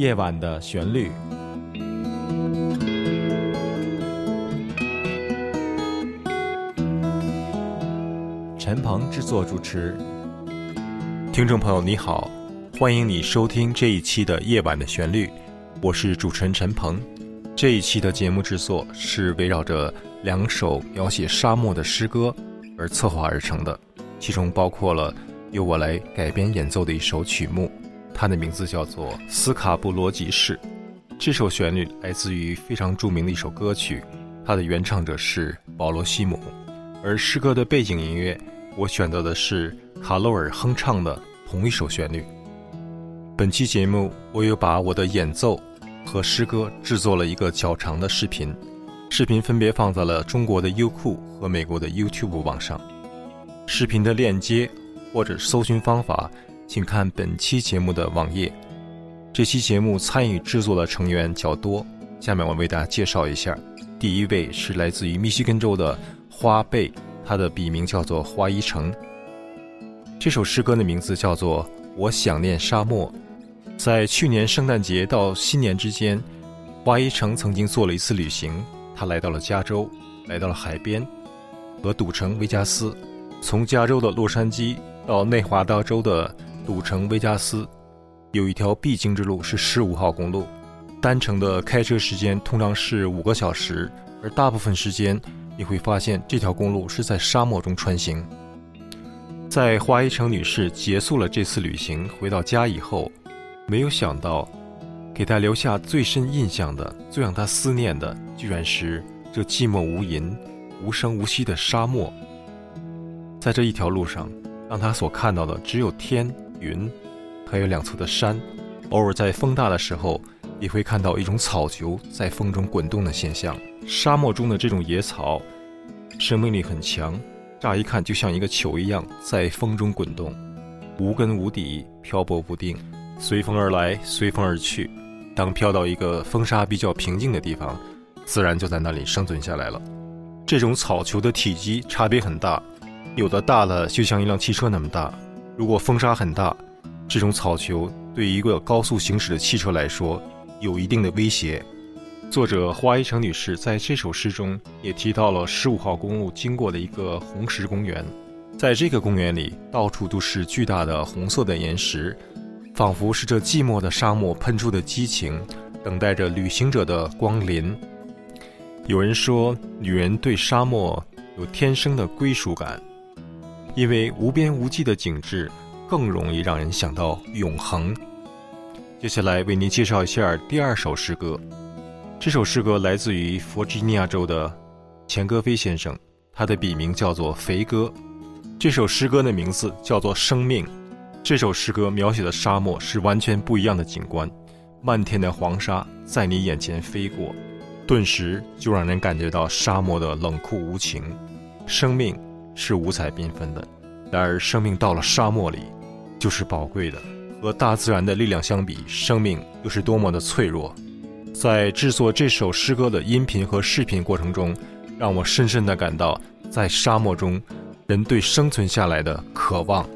夜晚的旋律。陈鹏制作主持。听众朋友，你好，欢迎你收听这一期的《夜晚的旋律》，我是主持人陈鹏。这一期的节目制作是围绕着两首描写沙漠的诗歌而策划而成的，其中包括了由我来改编演奏的一首曲目，它的名字叫做《斯卡布罗集市》。这首旋律来自于非常著名的一首歌曲，它的原唱者是保罗·西姆，而诗歌的背景音乐我选择的是卡洛尔哼唱的同一首旋律。本期节目我又把我的演奏。和诗歌制作了一个较长的视频，视频分别放在了中国的优酷和美国的 YouTube 网上。视频的链接或者搜寻方法，请看本期节目的网页。这期节目参与制作的成员较多，下面我为大家介绍一下。第一位是来自于密西根州的花贝，他的笔名叫做花一城。这首诗歌的名字叫做《我想念沙漠》。在去年圣诞节到新年之间，花一城曾经做了一次旅行。他来到了加州，来到了海边和赌城维加斯。从加州的洛杉矶到内华达州的赌城维加斯，有一条必经之路是十五号公路。单程的开车时间通常是五个小时，而大部分时间你会发现这条公路是在沙漠中穿行。在花一城女士结束了这次旅行回到家以后。没有想到，给她留下最深印象的、最让她思念的，居然是这寂寞无垠、无声无息的沙漠。在这一条路上，让他所看到的只有天、云，还有两侧的山。偶尔在风大的时候，也会看到一种草球在风中滚动的现象。沙漠中的这种野草，生命力很强，乍一看就像一个球一样在风中滚动，无根无底，漂泊不定。随风而来，随风而去。当飘到一个风沙比较平静的地方，自然就在那里生存下来了。这种草球的体积差别很大，有的大了就像一辆汽车那么大。如果风沙很大，这种草球对于一个高速行驶的汽车来说有一定的威胁。作者花一成女士在这首诗中也提到了十五号公路经过的一个红石公园，在这个公园里，到处都是巨大的红色的岩石。仿佛是这寂寞的沙漠喷出的激情，等待着旅行者的光临。有人说，女人对沙漠有天生的归属感，因为无边无际的景致更容易让人想到永恒。接下来为您介绍一下第二首诗歌。这首诗歌来自于弗吉尼亚州的钱戈飞先生，他的笔名叫做肥哥。这首诗歌的名字叫做《生命》。这首诗歌描写的沙漠是完全不一样的景观，漫天的黄沙在你眼前飞过，顿时就让人感觉到沙漠的冷酷无情。生命是五彩缤纷的，然而生命到了沙漠里就是宝贵的。和大自然的力量相比，生命又是多么的脆弱。在制作这首诗歌的音频和视频过程中，让我深深地感到，在沙漠中人对生存下来的渴望。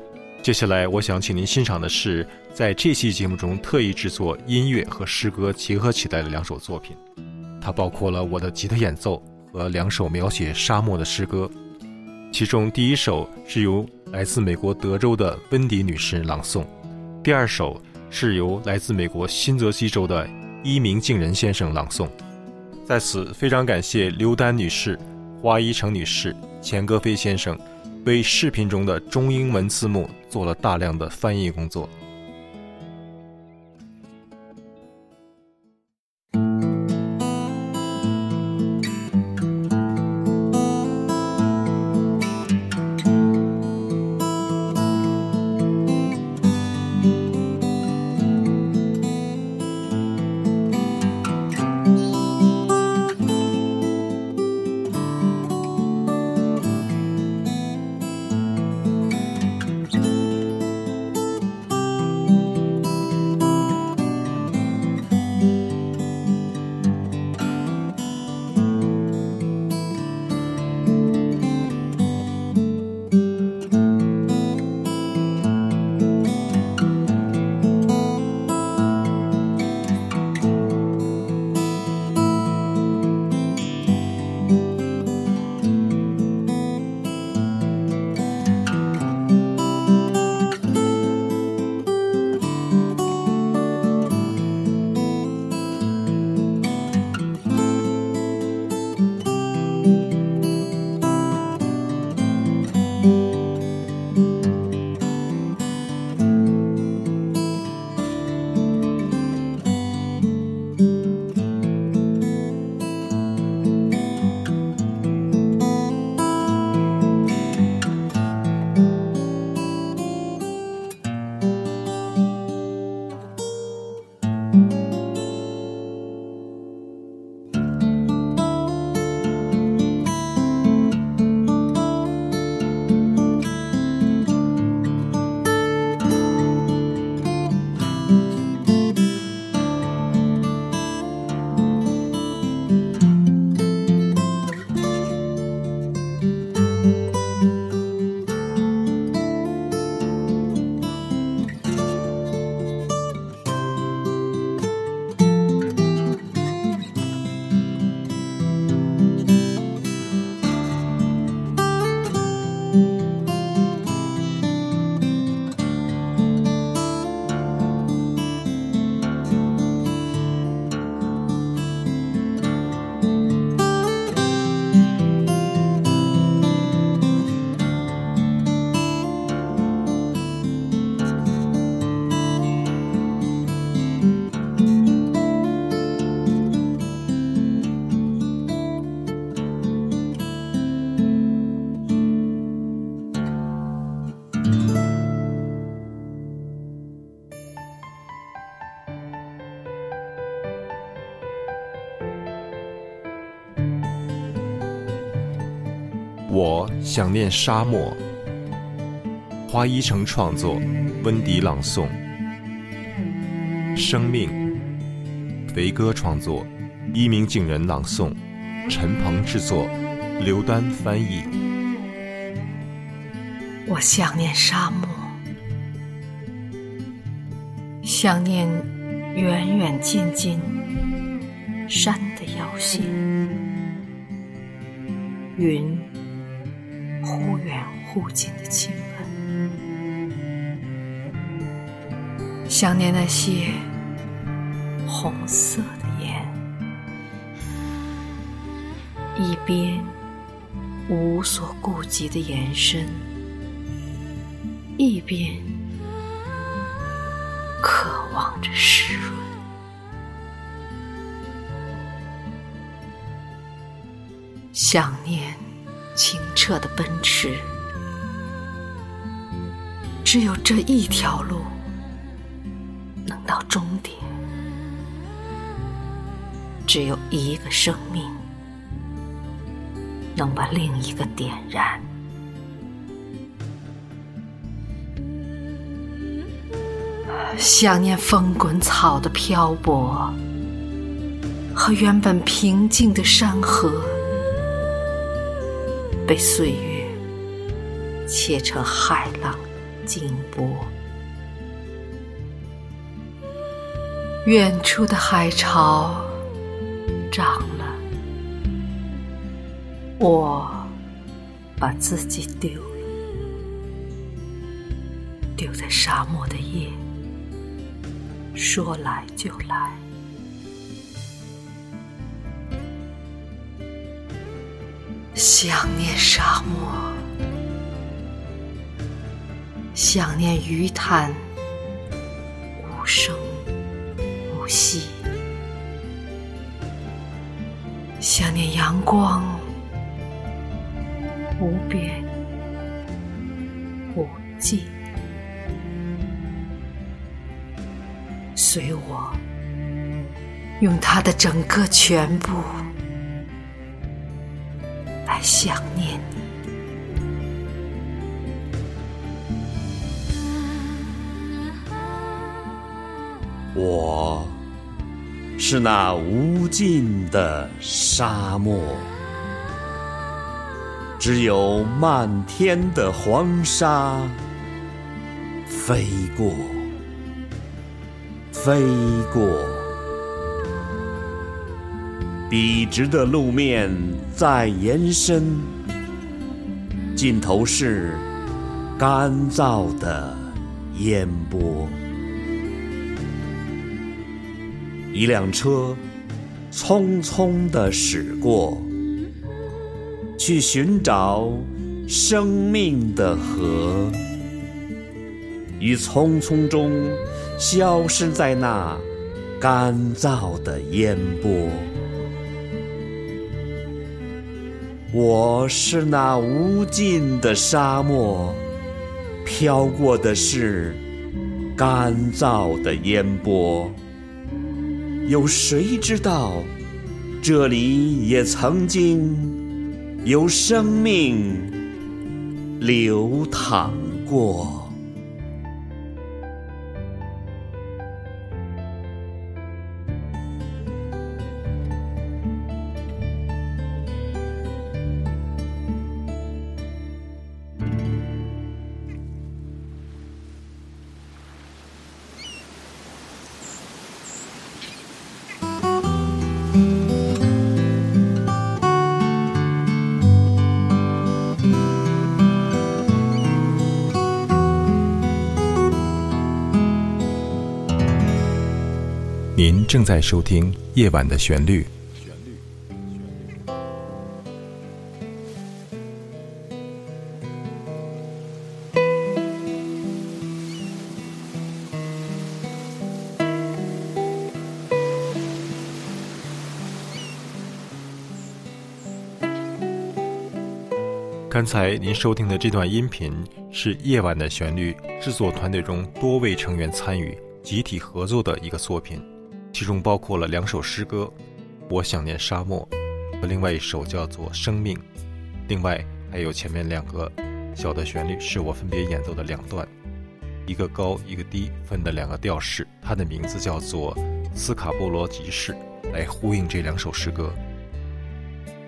接下来，我想请您欣赏的是在这期节目中特意制作音乐和诗歌结合起来的两首作品。它包括了我的吉他演奏和两首描写沙漠的诗歌。其中第一首是由来自美国德州的温迪女士朗诵，第二首是由来自美国新泽西州的伊明敬人先生朗诵。在此，非常感谢刘丹女士、花一成女士、钱歌飞先生。为视频中的中英文字幕做了大量的翻译工作。想念沙漠。花一城创作，温迪朗诵。生命，肥歌创作，一鸣惊人朗诵，陈鹏制作，刘丹翻译。我想念沙漠，想念远远近近山的腰线，云忽远忽近的亲吻，想念那些红色的眼，一边无所顾及的延伸。一边渴望着湿润，想念清澈的奔驰。只有这一条路能到终点，只有一个生命能把另一个点燃。想念风滚草的漂泊，和原本平静的山河，被岁月切成海浪惊波。远处的海潮涨了，我把自己丢了，丢在沙漠的夜。说来就来，想念沙漠，想念鱼潭，无声无息，想念阳光，无边无际。随我，用他的整个全部想念你。我是那无尽的沙漠，只有漫天的黄沙飞过。飞过，笔直的路面在延伸，尽头是干燥的烟波。一辆车匆匆地驶过，去寻找生命的河，于匆匆中。消失在那干燥的烟波。我是那无尽的沙漠，飘过的是干燥的烟波。有谁知道，这里也曾经有生命流淌过？您正在收听《夜晚的旋律》。刚才您收听的这段音频是《夜晚的旋律》制作团队中多位成员参与、集体合作的一个作品。其中包括了两首诗歌，《我想念沙漠》和另外一首叫做《生命》。另外还有前面两个小的旋律是我分别演奏的两段，一个高一个低分的两个调式，它的名字叫做《斯卡波罗集市》，来呼应这两首诗歌。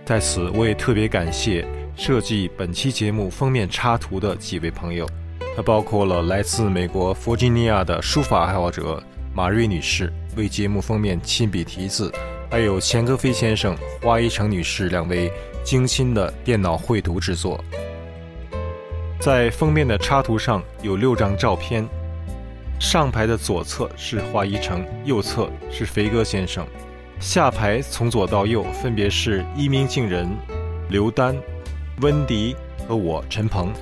在此，我也特别感谢设计本期节目封面插图的几位朋友，它包括了来自美国弗吉尼亚的书法爱好者马瑞女士为节目封面亲笔题字。还有钱歌飞先生、花一成女士两位精心的电脑绘图制作。在封面的插图上有六张照片，上排的左侧是花一成，右侧是飞哥先生，下排从左到右分别是一鸣惊人、刘丹、温迪和我陈鹏。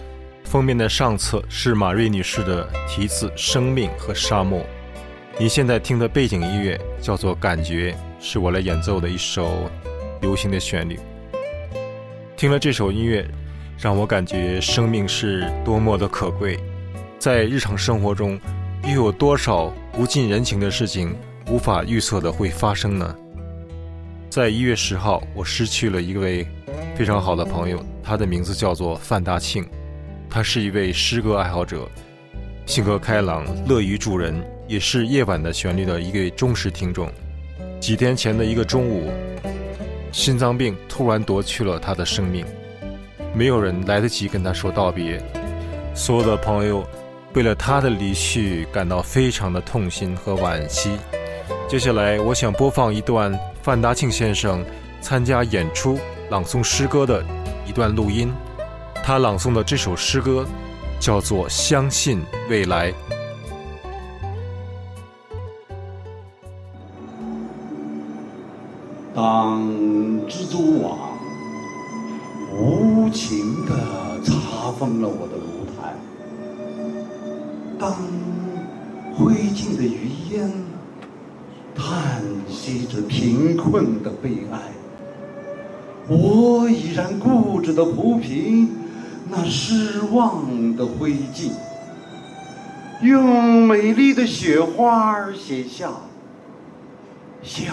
封面的上侧是马瑞女士的题字“生命”和“沙漠”。你现在听的背景音乐叫做《感觉》。是我来演奏的一首流行的旋律。听了这首音乐，让我感觉生命是多么的可贵。在日常生活中，又有多少不近人情的事情无法预测的会发生呢？在一月十号，我失去了一位非常好的朋友，他的名字叫做范大庆，他是一位诗歌爱好者，性格开朗，乐于助人，也是夜晚的旋律的一位忠实听众。几天前的一个中午，心脏病突然夺去了他的生命，没有人来得及跟他说道别。所有的朋友为了他的离去感到非常的痛心和惋惜。接下来，我想播放一段范达庆先生参加演出朗诵诗歌的一段录音。他朗诵的这首诗歌叫做《相信未来》。当蜘蛛网无情地查封了我的炉台，当灰烬的余烟叹息着贫困的悲哀，我依然固执地铺平那失望的灰烬，用美丽的雪花写下香。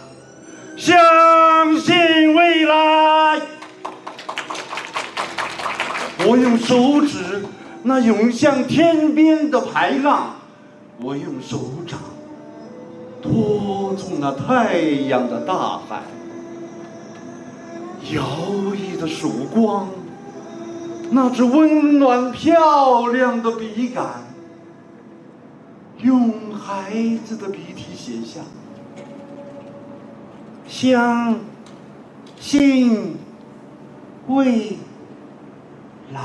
相信未来。我用手指那涌向天边的排浪，我用手掌托住那太阳的大海，摇曳的曙光，那只温暖漂亮的笔杆，用孩子的笔体写下。相信未来，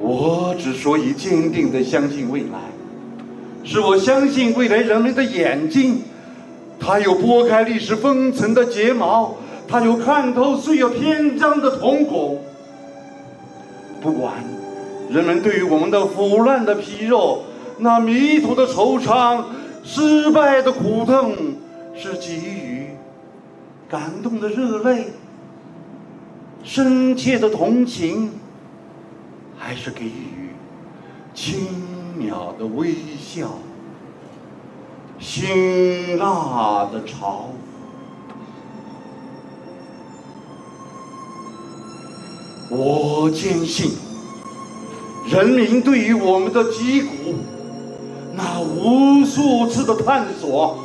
我之所以坚定的相信未来，是我相信未来人们的眼睛，它有拨开历史封尘的睫毛，它有看透岁月篇章的瞳孔。不管人们对于我们的腐烂的皮肉。那迷途的惆怅，失败的苦痛，是给予感动的热泪，深切的同情，还是给予轻渺的微笑，辛辣的嘲？我坚信，人民对于我们的疾苦。那无数次的探索、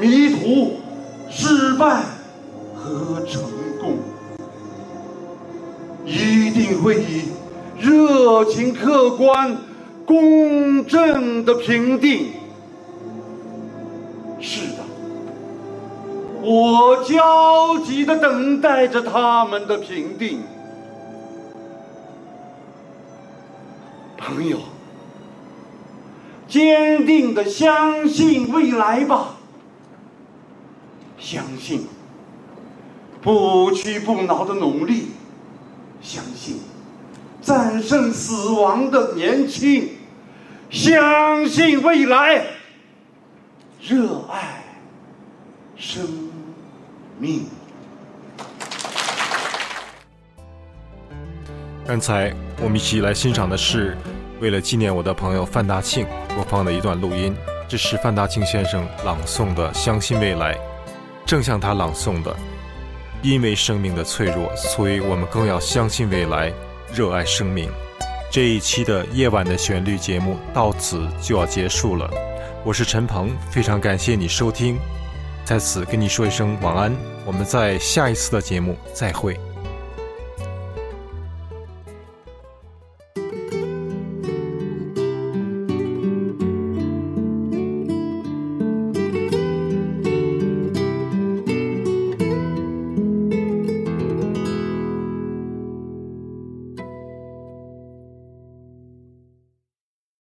迷途、失败和成功，一定会以热情、客观、公正的评定。是的，我焦急的等待着他们的评定，朋友。坚定的相信未来吧，相信。不屈不挠的努力，相信。战胜死亡的年轻，相信未来，热爱生命。刚才我们一起来欣赏的是，为了纪念我的朋友范大庆播放的一段录音。这是范大庆先生朗诵的《相信未来》，正像他朗诵的：“因为生命的脆弱，所以我们更要相信未来，热爱生命。”这一期的夜晚的旋律节目到此就要结束了。我是陈鹏，非常感谢你收听，在此跟你说一声晚安。我们在下一次的节目再会。